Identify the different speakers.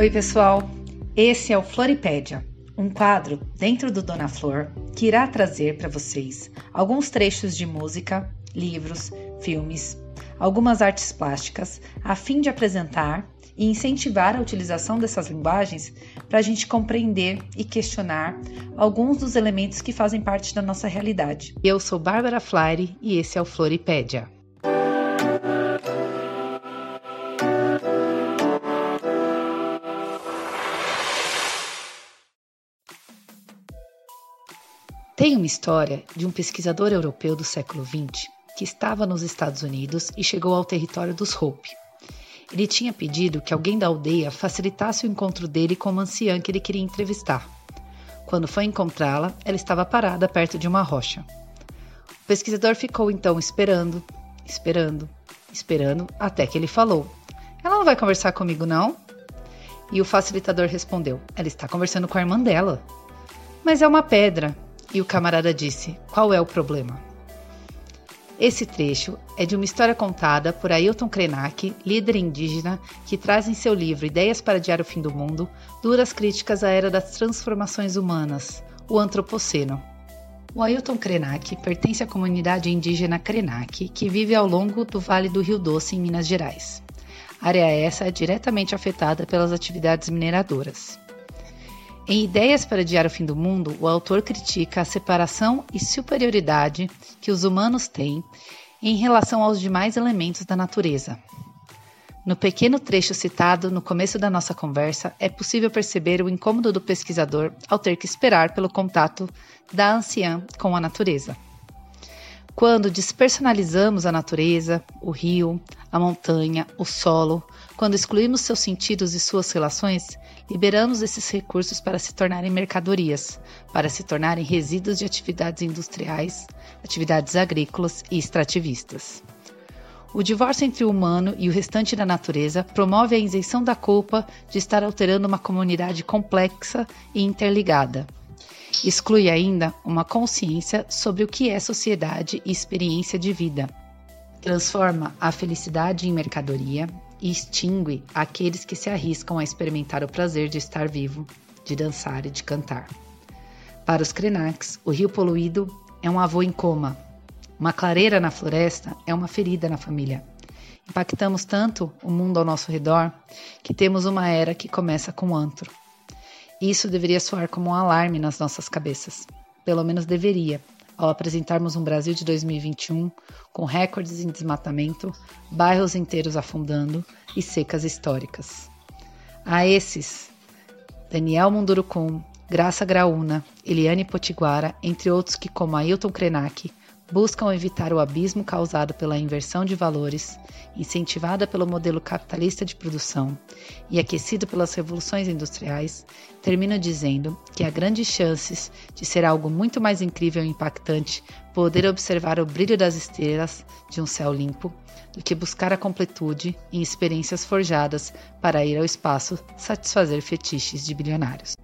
Speaker 1: Oi, pessoal! Esse é o Floripédia, um quadro dentro do Dona Flor que irá trazer para vocês alguns trechos de música, livros, filmes, algumas artes plásticas, a fim de apresentar e incentivar a utilização dessas linguagens para a gente compreender e questionar alguns dos elementos que fazem parte da nossa realidade. Eu sou Bárbara Flyer e esse é o Floripédia. Tem uma história de um pesquisador europeu do século XX que estava nos Estados Unidos e chegou ao território dos Hope. Ele tinha pedido que alguém da aldeia facilitasse o encontro dele com uma anciã que ele queria entrevistar. Quando foi encontrá-la, ela estava parada perto de uma rocha. O pesquisador ficou então esperando, esperando, esperando, até que ele falou: Ela não vai conversar comigo, não? E o facilitador respondeu: Ela está conversando com a irmã dela. Mas é uma pedra, e o camarada disse: Qual é o problema? Esse trecho é de uma história contada por Ailton Krenak, líder indígena, que traz em seu livro Ideias para Adiar o Fim do Mundo duras críticas à era das transformações humanas, o Antropoceno. O Ailton Krenak pertence à comunidade indígena Krenak, que vive ao longo do Vale do Rio Doce, em Minas Gerais. Área essa é diretamente afetada pelas atividades mineradoras. Em Ideias para Adiar o Fim do Mundo, o autor critica a separação e superioridade que os humanos têm em relação aos demais elementos da natureza. No pequeno trecho citado no começo da nossa conversa, é possível perceber o incômodo do pesquisador ao ter que esperar pelo contato da anciã com a natureza. Quando despersonalizamos a natureza, o rio, a montanha, o solo, quando excluímos seus sentidos e suas relações, liberamos esses recursos para se tornarem mercadorias, para se tornarem resíduos de atividades industriais, atividades agrícolas e extrativistas. O divórcio entre o humano e o restante da natureza promove a isenção da culpa de estar alterando uma comunidade complexa e interligada. Exclui ainda uma consciência sobre o que é sociedade e experiência de vida. Transforma a felicidade em mercadoria e extingue aqueles que se arriscam a experimentar o prazer de estar vivo, de dançar e de cantar. Para os Krenaks, o rio poluído é um avô em coma. Uma clareira na floresta é uma ferida na família. Impactamos tanto o mundo ao nosso redor que temos uma era que começa com antro. Isso deveria soar como um alarme nas nossas cabeças. Pelo menos deveria, ao apresentarmos um Brasil de 2021 com recordes em desmatamento, bairros inteiros afundando e secas históricas. A esses, Daniel Mundurucum, Graça Graúna, Eliane Potiguara, entre outros que, como Ailton Krenak, buscam evitar o abismo causado pela inversão de valores, incentivada pelo modelo capitalista de produção e aquecido pelas revoluções industriais, termino dizendo que há grandes chances de ser algo muito mais incrível e impactante poder observar o brilho das estrelas de um céu limpo do que buscar a completude em experiências forjadas para ir ao espaço satisfazer fetiches de bilionários.